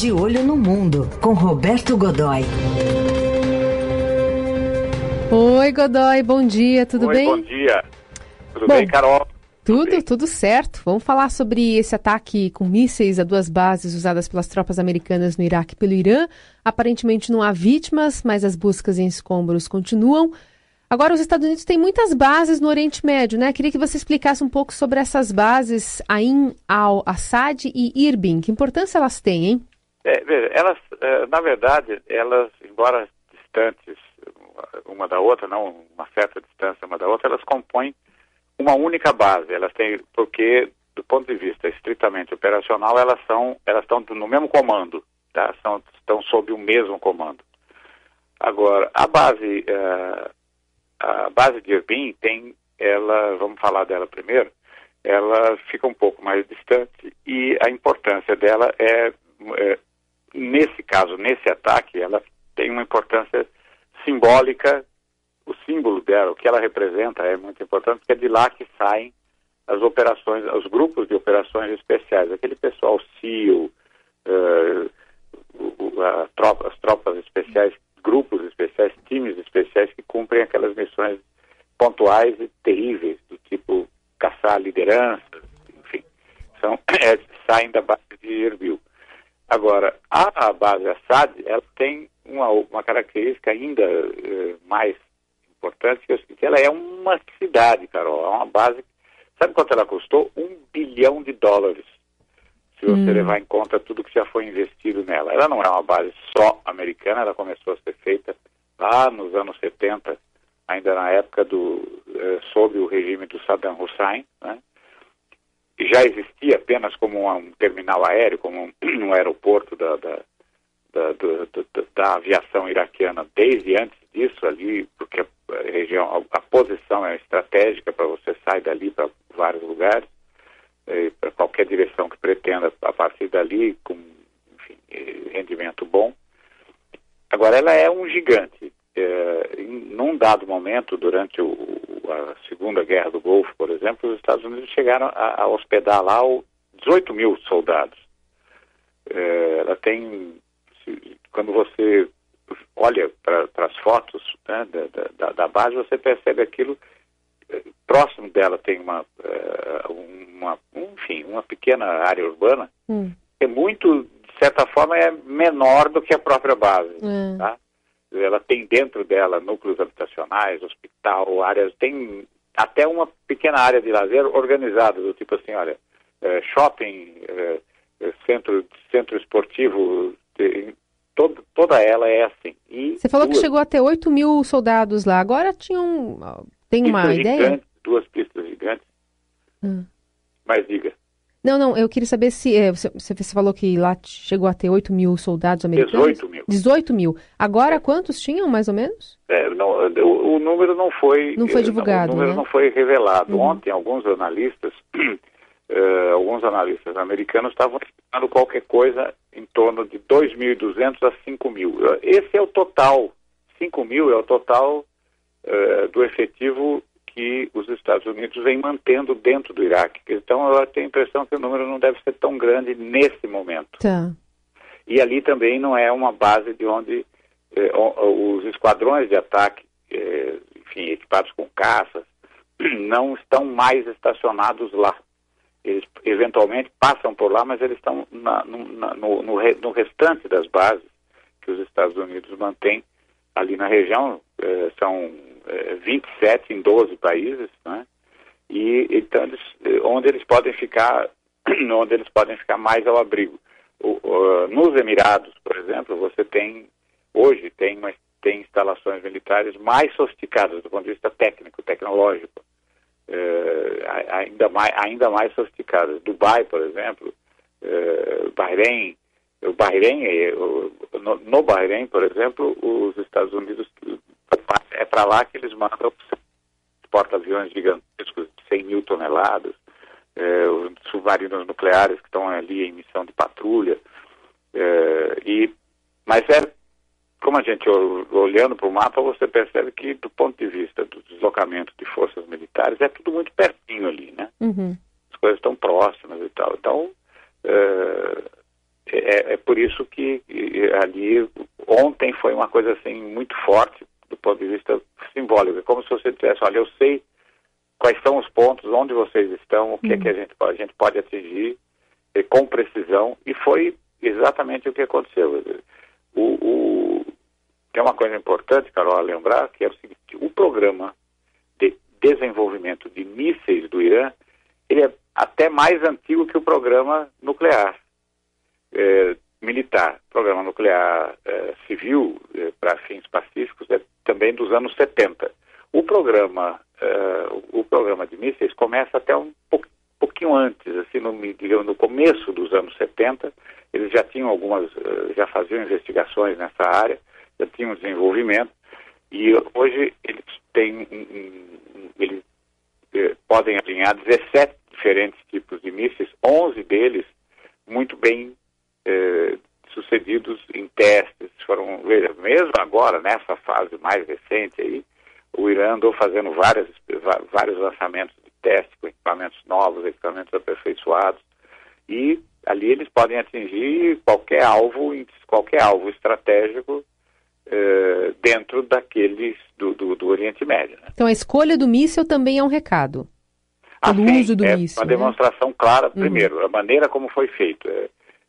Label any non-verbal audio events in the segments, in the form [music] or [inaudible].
De Olho no Mundo, com Roberto Godoy. Oi, Godoy, bom dia, tudo Oi, bem? Bom dia. Tudo Bom, bem, Carol? Tudo, bem. tudo certo. Vamos falar sobre esse ataque com mísseis a duas bases usadas pelas tropas americanas no Iraque e pelo Irã. Aparentemente não há vítimas, mas as buscas em escombros continuam. Agora, os Estados Unidos têm muitas bases no Oriente Médio, né? Queria que você explicasse um pouco sobre essas bases, Ain al-Assad e Irbil. Que importância elas têm, hein? É, veja, elas, eh, na verdade, elas, embora distantes uma da outra, não uma certa distância uma da outra, elas compõem uma única base. Elas têm, porque do ponto de vista estritamente operacional, elas são, elas estão no mesmo comando, tá? São, estão sob o mesmo comando. Agora, a base, eh, a base de Irpin tem, ela, vamos falar dela primeiro, ela fica um pouco mais distante e a importância dela é, é nesse caso, nesse ataque, ela tem uma importância simbólica, o símbolo dela, o que ela representa é muito importante, porque é de lá que saem as operações, os grupos de operações especiais, aquele pessoal SEAL, uh, a tropa, as tropas especiais, grupos especiais, times especiais que cumprem aquelas missões pontuais e terríveis, do tipo caçar lideranças, enfim, são, [coughs] é, saem da base de Erbil. Agora, a, base Assad, ela tem uma, uma característica ainda eh, mais importante, que, que ela é uma cidade, Carol, é uma base. Sabe quanto ela custou? Um bilhão de dólares, se você Hum. levar em conta tudo que já foi investido nela. Ela não é uma base só americana, ela começou a ser feita lá nos anos 70, ainda na época do eh, sob o regime do Saddam Hussein, né? Já existia apenas como um, terminal aéreo, como um, [clears throat] um aeroporto da, da, da, da aviação iraquiana desde antes disso ali, porque a, região, a, a posição é estratégica para você sair dali para vários lugares, para qualquer direção que pretenda a partir dali, com enfim, eh, rendimento bom. Agora, ela é um gigante. É, em, num dado momento, durante o, a Segunda Guerra do Golfo, exemplo, os Estados Unidos chegaram a, a hospedar lá o 18 mil soldados. É, ela tem, se- quando você olha para as fotos né, da, da- da, base, você percebe aquilo. eh, Próximo dela tem uma, eh, uma, enfim, uma pequena área urbana Hum. é muito, de certa forma, é menor do que a própria base. É. Tá? Ela tem dentro dela núcleos habitacionais, hospital, áreas, tem até uma pequena área de lazer organizada, do tipo assim, olha, eh, shopping, eh, eh, centro, centro esportivo, todo, toda ela é assim. E Você falou que duas chegou a ter 8 mil soldados lá. Agora tinham. Tem uma pistas ideia? gigantes, duas pistas gigantes. Hum. Mas diga, Não, não, eu queria saber se. é, você, você falou que lá chegou a ter 8 mil soldados americanos? 18 mil. 18 mil. Agora quantos tinham, mais ou menos? É, não, o, o número não foi Não foi eh, divulgado, o número né? não foi revelado. Uhum. Ontem alguns analistas, [clears throat] eh, alguns analistas americanos estavam estimando qualquer coisa em torno de 2.200 a 5.000. Esse é o total. 5 mil é o total eh, do efetivo que os Estados Unidos vem mantendo dentro do Iraque. Então eu tenho a impressão que o número não deve ser tão grande nesse momento. Tá. E ali também não é uma base de onde eh, os esquadrões de ataque, eh, enfim, equipados com caças, [clears throat] não estão mais estacionados lá. Eles eventualmente passam por lá, mas eles estão na- no, na- no- no re- no restante das bases que os Estados Unidos mantêm ali na região. eh, são 27 em 12 países, né? E então eles, eh, onde eles podem ficar, [clears throat] onde eles podem ficar mais ao abrigo. O- o- nos Emirados, por exemplo, você tem hoje tem uma, tem instalações militares mais sofisticadas do ponto de vista técnico, tecnológico, eh, a- ainda mais ainda mais sofisticadas. Dubai, por exemplo, eh, Bahrein, o Bahrein, eh, no Bahrein, por exemplo, os Estados Unidos é para lá que eles mandam porta-aviões gigantescos de 100 mil toneladas, eh, os submarinos nucleares que estão ali em missão de patrulha. eh, e, mas é, como a gente ol- olhando para o mapa, você percebe que do ponto de vista do deslocamento de forças militares, é tudo muito pertinho ali, né? Uhum. As coisas estão próximas e tal. Então, eh, é, é, por isso que ali ontem foi uma coisa assim muito forte ponto de vista simbólico. É como se você dissesse, olha, eu sei quais são os pontos, onde vocês estão, o que uhum. é que a gente, a gente pode atingir eh, com precisão, e foi exatamente o que aconteceu. O, o, tem uma coisa importante, Carol, a lembrar, que é o seguinte, o programa de desenvolvimento de mísseis do Irã, ele é até mais antigo que o programa nuclear é, militar. O programa nuclear é, civil é, para fins pacíficos é também dos anos 70. O programa, o programa de mísseis começa até um pouquinho antes, assim, no, digamos, no começo dos anos 70, eles já tinham algumas, já faziam investigações nessa área, já tinham desenvolvimento, e hoje eles têm, eles podem alinhar 17 diferentes tipos de mísseis, 11 deles muito bem eh, sucedidos em testes. Mesmo agora, nessa fase mais recente aí, o Irã andou fazendo várias, vários lançamentos de teste com equipamentos novos, equipamentos aperfeiçoados, e ali eles podem atingir qualquer alvo, qualquer alvo estratégico eh, dentro daqueles do, do, do Oriente Médio. Né? Então a escolha do míssil também é um recado. Pelo assim, uso do é míssil. Uma né? demonstração clara, uhum. primeiro, uhum. a maneira como foi feito. É,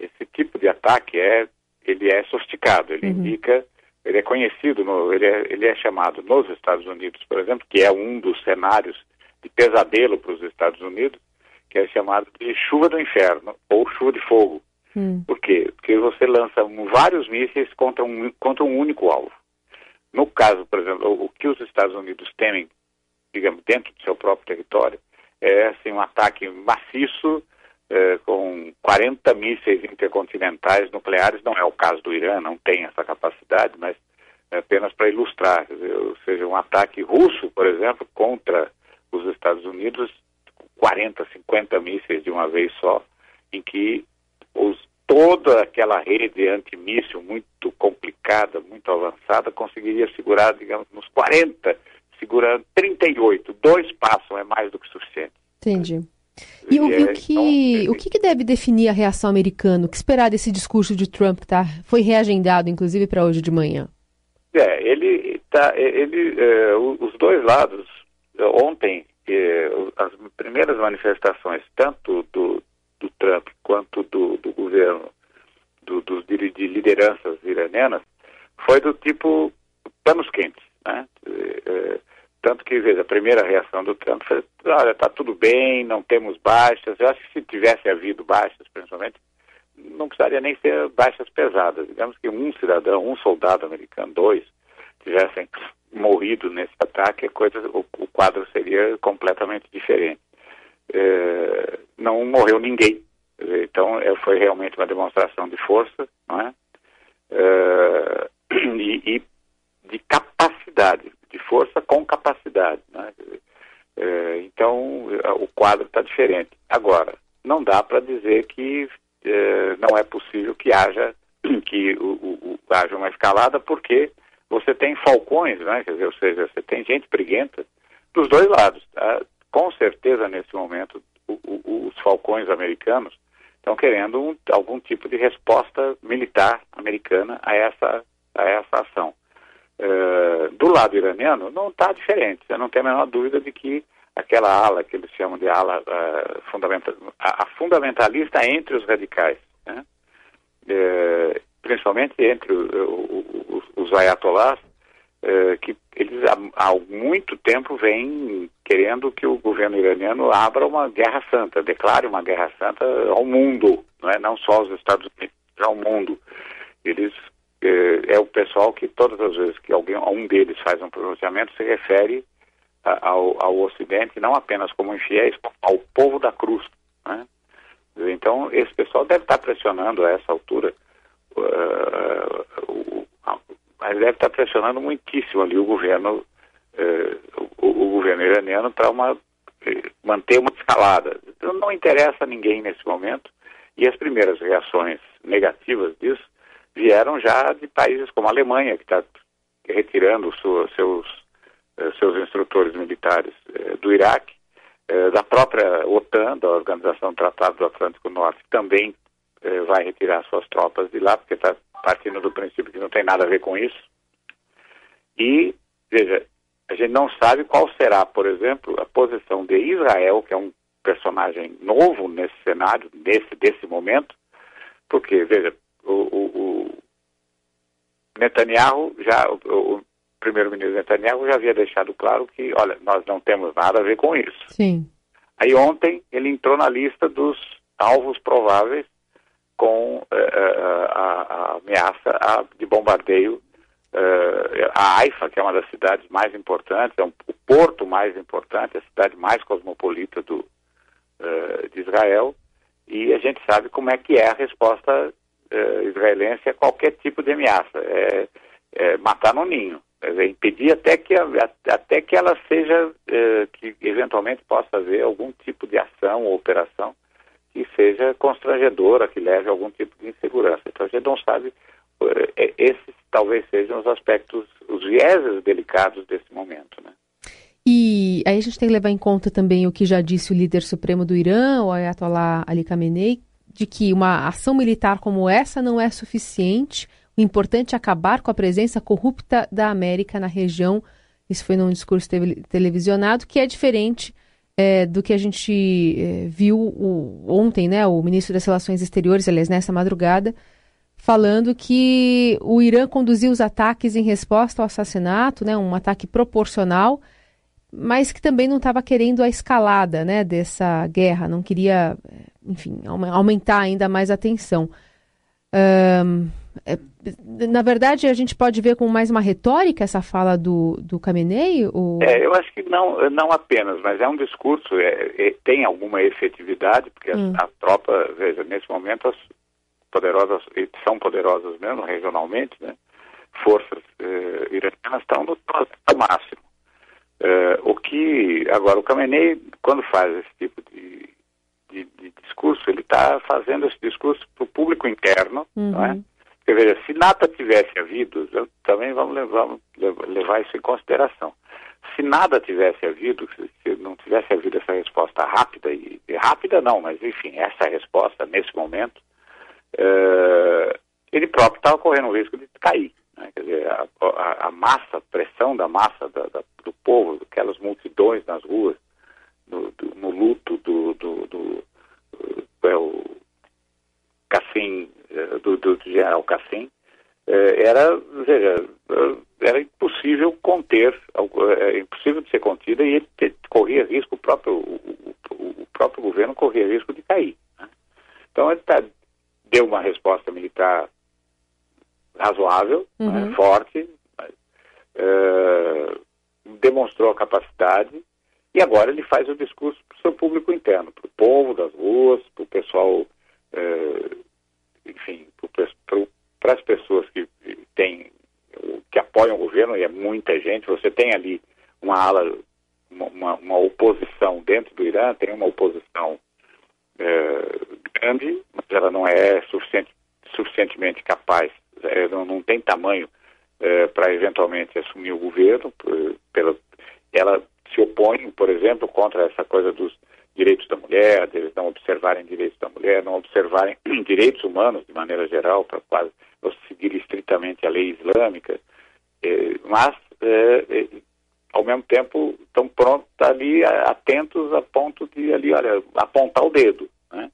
esse tipo de ataque é, ele é sofisticado, ele uhum. indica, ele é conhecido, no, ele, é, ele é chamado nos Estados Unidos, por exemplo, que é um dos cenários de pesadelo para os Estados Unidos, que é chamado de chuva do inferno ou chuva de fogo. Hum. Por quê? Porque você lança vários mísseis contra um, contra um único alvo. No caso, por exemplo, o, o que os Estados Unidos temem, digamos, dentro do seu próprio território, é assim, um ataque maciço é, com 40 mísseis intercontinentais nucleares. Não é o caso do Irã, não tem essa capacidade, mas é apenas para ilustrar. Ou seja, um ataque russo, por exemplo, contra os Estados Unidos, 40, 50 mísseis de uma vez só, em que os, toda aquela rede antimíssil muito complicada, muito avançada, conseguiria segurar, digamos, nos 40, segurando 38. Dois passos é mais do que suficiente. Entendi. E, o, e o, que, o que deve definir a reação americana? O que esperar desse discurso de Trump que tá, foi reagendado, inclusive, para hoje de manhã? É, ele tá, ele, é, os dois lados, ontem, é, as primeiras manifestações, tanto do, do Trump quanto do, do governo, do, do, de, de lideranças iranianas, foi do tipo panos quentes, né? É, é tanto que, veja, a primeira reação do Trump foi, olha, está tudo bem, não temos baixas. Eu acho que se tivesse havido baixas, principalmente, não precisaria nem ser baixas pesadas. Digamos que um cidadão, um soldado americano, dois, tivessem morrido nesse ataque, coisa, o, o quadro seria completamente diferente. É, não morreu ninguém. Então, é, foi realmente uma demonstração de força, não é? é [clears throat] e, e de capacidade de força com capacidade. Né? É, então, o quadro está diferente. Agora, não dá para dizer que é, não é possível que haja [clears throat] que o, o, haja uma escalada, porque você tem falcões, né? Quer dizer, ou seja, você tem gente briguenta dos dois lados. Tá? Com certeza, nesse momento, o, os falcões americanos estão querendo um, algum tipo de resposta militar americana a essa, a essa ação. Eh, do lado iraniano não está diferente. Você não tem a menor dúvida de que aquela ala que eles chamam de ala uh, fundamental, a, a, fundamentalista entre os radicais, né? uh, principalmente entre os, os ayatollahs, que eles há, há, muito tempo vêm querendo que o governo iraniano abra uma guerra santa, declare uma guerra santa ao mundo, não é não só aos Estados Unidos, ao mundo. Eles é, é o pessoal que todas as vezes que alguém, um deles faz um pronunciamento se refere ao, ao Ocidente não apenas como infiéis, ao povo da cruz. Né? Então esse pessoal deve estar pressionando a essa altura, uh, mas deve estar pressionando muitíssimo ali o governo, uh, o, o, governo iraniano para uma manter uma escalada. Então, não interessa a ninguém nesse momento e as primeiras reações negativas disso vieram já de países como a Alemanha, que está retirando sua, seus, eh, seus instrutores militares eh, do Iraque, eh, da própria OTAN, da Organização do Tratado do Atlântico Norte, também vai retirar suas tropas de lá, porque está partindo do princípio que não tem nada a ver com isso. E, veja, a gente não sabe qual será, por exemplo, a posição de Israel, que é um personagem novo nesse cenário, nesse desse momento, porque, veja, o, o Netanyahu já, o, o primeiro-ministro Netanyahu já havia deixado claro que, olha, nós não temos nada a ver com isso. Sim. Aí ontem ele entrou na lista dos alvos prováveis com uh, a, a, ameaça a, de bombardeio uh, a Haifa, que é uma das cidades mais importantes, é um, o porto mais importante, a cidade mais cosmopolita do, uh, de Israel, e a gente sabe como é que é a resposta israelense a qualquer tipo de ameaça, é, é matar no ninho, é impedir até que, até que ela seja, que eventualmente possa haver algum tipo de ação ou operação que seja constrangedora, que leve a algum tipo de insegurança. Então a gente não sabe, eh, esses talvez sejam os aspectos, os vieses delicados desse momento, né? E aí a gente tem que levar em conta também o que já disse o líder supremo do Irã, o Ayatollah Ali Khamenei, de que uma ação militar como essa não é suficiente. O importante é acabar com a presença corrupta da América na região. Isso foi num discurso televisionado, que é diferente é, do que a gente é, viu o, ontem, né, o ministro das Relações Exteriores, aliás, nessa madrugada, falando que o Irã conduziu os ataques em resposta ao assassinato, né, um ataque proporcional, mas que também não estava querendo a escalada né, dessa guerra, não queria, enfim, aumentar ainda mais a tensão. Um, é, na verdade, a gente pode ver com mais uma retórica essa fala do, do Khamenei? Ou... É, eu acho que não, não apenas, mas é um discurso, é, é, tem alguma efetividade, porque hum. a, a, tropa, veja, nesse momento as poderosas, são poderosas mesmo regionalmente, né? forças eh, iranianas estão no, no máximo. Eh, o que, agora, o Khamenei, quando faz esse tipo de, de, de discurso, ele está fazendo esse discurso para o público interno, uhum. não é? Dizer, se nada tivesse havido, também vamos levar, levar isso em consideração. Se nada tivesse havido, se não tivesse havido essa resposta rápida, e, e rápida não, mas enfim, essa resposta nesse momento, uh, ele próprio estava correndo o risco de cair. Né? Quer dizer, a, a, a, massa, a pressão da massa da, da, do povo, aquelas multidões nas ruas, no, do, no luto do, do, do é, o Cassim eh, do, do general Cassim, eh, era, eh, era impossível conter, é impossível de ser contida e ele corria risco, o próprio, o, o próprio governo corria risco de cair. Né? Então ele tá, deu uma resposta militar razoável, né, uhum. né, forte, demonstrou a capacidade e agora ele faz o discurso para o seu público interno, para o povo das ruas, para o pessoal enfim, para as pessoas que têm, que apoiam o governo, e é muita gente, você tem ali uma ala, uma, uma oposição dentro do Irã, tem uma oposição é, grande, mas ela não é suficiente, suficientemente capaz, é, não, não, tem tamanho para eventualmente assumir o governo, pela, ela se opõe, por exemplo, contra essa coisa dos direitos da mulher, deles não observarem direitos da mulher, não observarem [clears throat] direitos humanos de maneira geral, para quase seguir estritamente a lei islâmica, eh, mas eh, eh, ao mesmo tempo estão prontos ali atentos a ponto de ali, olha, apontar o dedo, né?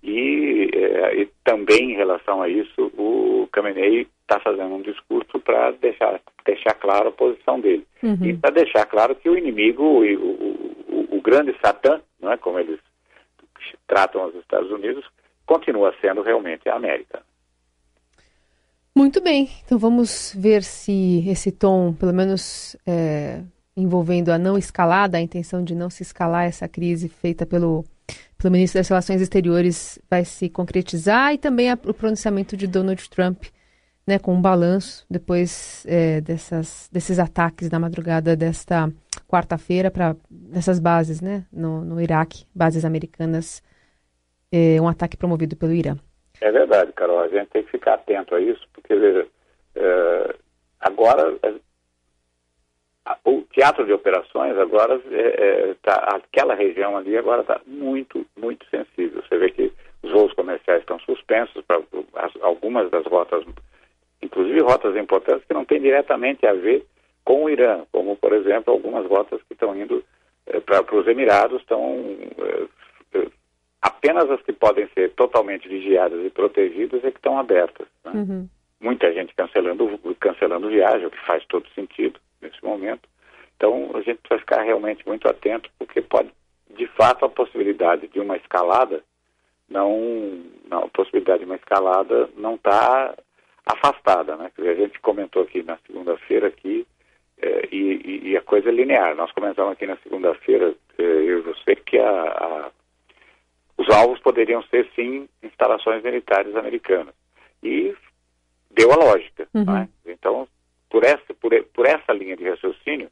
E, e também em relação a isso, o Khamenei está fazendo um discurso para deixar, deixar claro a posição dele. Uhum. E para deixar claro que o inimigo, o, o grande Satã, não é, como eles tratam os Estados Unidos, continua sendo realmente a América. Muito bem, então vamos ver se esse tom, pelo menos é, envolvendo a não escalada, a intenção de não se escalar essa crise feita pelo, pelo ministro das Relações Exteriores, vai se concretizar e também a, o pronunciamento de Donald Trump, né, com um balanço depois é, dessas, desses ataques na madrugada desta quarta-feira para nessas bases, né, no, no Iraque, bases americanas, é, um ataque promovido pelo Irã. É verdade, Carol. A gente tem que ficar atento a isso, porque veja, é, agora é, o teatro de operações agora é, tá, aquela região ali agora está muito, muito sensível. Você vê que os voos comerciais estão suspensos para algumas das rotas, inclusive rotas importantes que não têm diretamente a ver com o Irã, como, por exemplo, algumas rotas que estão indo eh, para os Emirados, estão eh, eh, apenas as que podem ser totalmente vigiadas e protegidas é que estão abertas. Né? Uhum. Muita gente cancelando, cancelando viagem, o que faz todo sentido nesse momento. Então, a gente precisa ficar realmente muito atento, porque pode, de fato, a possibilidade de uma escalada não, não a possibilidade de uma escalada não está afastada, né? A gente comentou aqui na segunda-feira que é, e, e, a coisa é linear. Nós comentamos aqui na segunda-feira, é, eu e você, que a, a, os alvos poderiam ser, sim, instalações militares americanas. E deu a lógica. Uhum. Né? Então, por essa, por, por essa linha de raciocínio,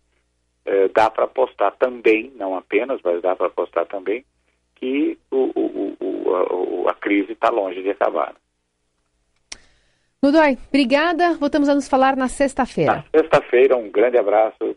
é, dá para apostar também, não apenas, mas dá para apostar também, que o, o, o, a, a, crise está longe de acabar. Godoy, obrigada. Voltamos a nos falar na sexta-feira. Na sexta-feira, um grande abraço